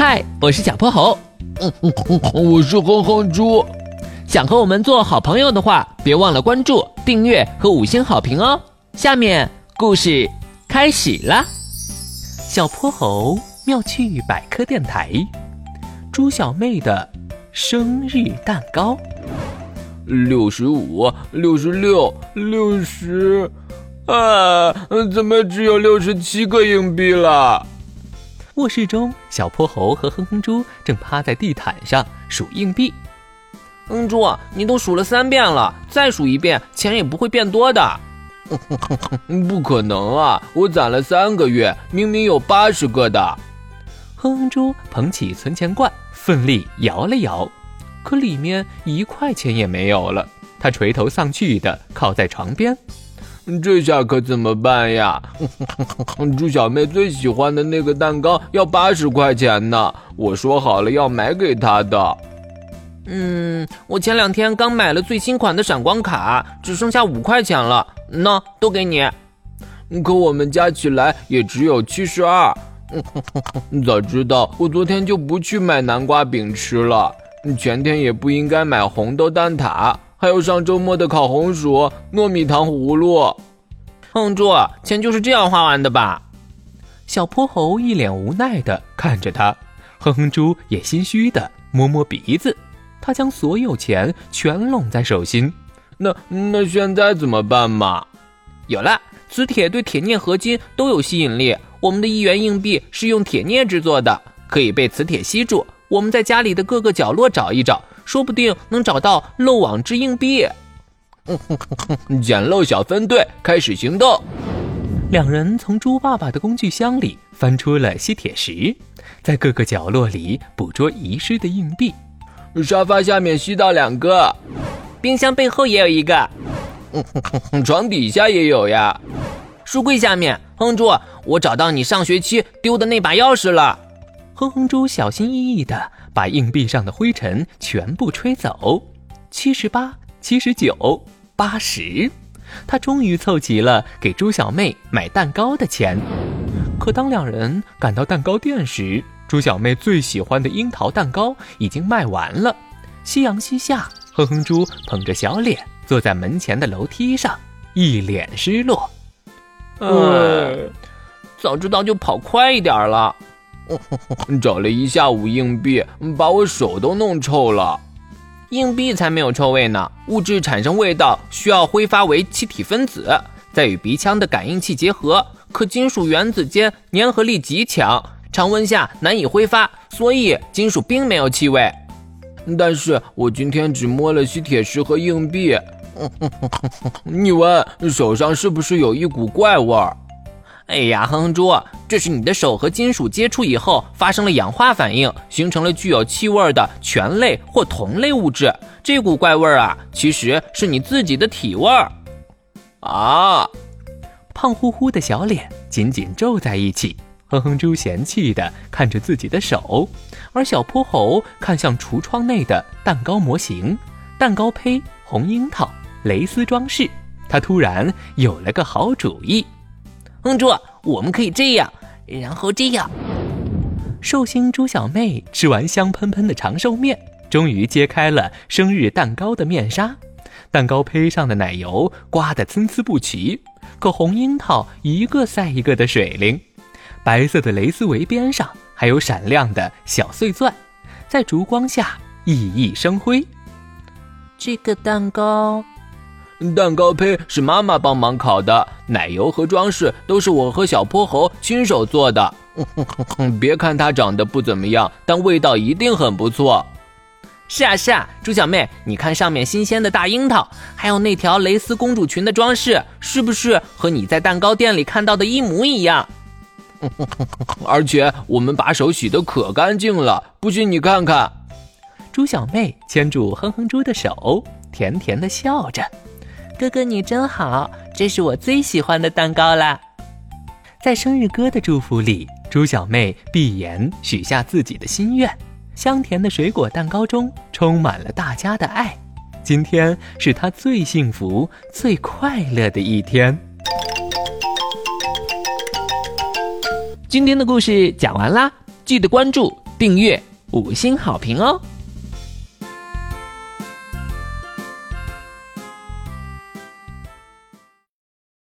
嗨，我是小泼猴。嗯嗯嗯，我是哼哼猪。想和我们做好朋友的话，别忘了关注、订阅和五星好评哦。下面故事开始啦。小泼猴妙趣百科电台，猪小妹的生日蛋糕。六十五，六十六，六十，啊，怎么只有六十七个硬币了？卧室中，小泼猴和哼哼猪正趴在地毯上数硬币。哼猪，你都数了三遍了，再数一遍，钱也不会变多的。不可能啊！我攒了三个月，明明有八十个的。哼哼猪捧起存钱罐，奋力摇了摇，可里面一块钱也没有了。他垂头丧气地靠在床边。这下可怎么办呀？猪小妹最喜欢的那个蛋糕要八十块钱呢，我说好了要买给她的。嗯，我前两天刚买了最新款的闪光卡，只剩下五块钱了，那都给你。可我们加起来也只有七十二。早知道我昨天就不去买南瓜饼吃了，前天也不应该买红豆蛋挞。还有上周末的烤红薯、糯米糖葫芦，哼哼猪，钱就是这样花完的吧？小泼猴一脸无奈的看着他，哼哼猪也心虚的摸摸鼻子，他将所有钱全拢在手心。那那现在怎么办嘛？有了，磁铁对铁镍合金都有吸引力，我们的一元硬币是用铁镍制作的，可以被磁铁吸住。我们在家里的各个角落找一找。说不定能找到漏网之硬币。捡漏小分队开始行动。两人从猪爸爸的工具箱里翻出了吸铁石，在各个角落里捕捉遗失的硬币。沙发下面吸到两个，冰箱背后也有一个，床底下也有呀。书柜下面，哼猪，我找到你上学期丢的那把钥匙了。哼哼猪小心翼翼地把硬币上的灰尘全部吹走，七十八、七十九、八十，他终于凑齐了给猪小妹买蛋糕的钱。可当两人赶到蛋糕店时，猪小妹最喜欢的樱桃蛋糕已经卖完了。夕阳西下，哼哼猪捧着小脸坐在门前的楼梯上，一脸失落。嗯，早知道就跑快一点了。找了一下午硬币，把我手都弄臭了。硬币才没有臭味呢，物质产生味道需要挥发为气体分子，再与鼻腔的感应器结合。可金属原子间粘合力极强，常温下难以挥发，所以金属并没有气味。但是我今天只摸了吸铁石和硬币，你闻手上是不是有一股怪味儿？哎呀，哼哼猪，这是你的手和金属接触以后发生了氧化反应，形成了具有气味的醛类或酮类物质。这股怪味儿啊，其实是你自己的体味儿。啊！胖乎乎的小脸紧紧皱在一起，哼哼猪嫌弃的看着自己的手，而小泼猴看向橱窗内的蛋糕模型、蛋糕胚、红樱桃、蕾丝装饰，他突然有了个好主意。公主，我们可以这样，然后这样。寿星猪小妹吃完香喷喷的长寿面，终于揭开了生日蛋糕的面纱。蛋糕胚上的奶油刮得参差不齐，可红樱桃一个赛一个的水灵。白色的蕾丝围边上还有闪亮的小碎钻，在烛光下熠熠生辉。这个蛋糕。蛋糕胚是妈妈帮忙烤的，奶油和装饰都是我和小泼猴亲手做的。别看它长得不怎么样，但味道一定很不错。是啊是啊，猪小妹，你看上面新鲜的大樱桃，还有那条蕾丝公主裙的装饰，是不是和你在蛋糕店里看到的一模一样？而且我们把手洗得可干净了，不信你看看。猪小妹牵住哼哼猪的手，甜甜的笑着。哥哥，你真好，这是我最喜欢的蛋糕啦！在生日歌的祝福里，猪小妹闭眼许下自己的心愿。香甜的水果蛋糕中充满了大家的爱。今天是她最幸福、最快乐的一天。今天的故事讲完啦，记得关注、订阅、五星好评哦。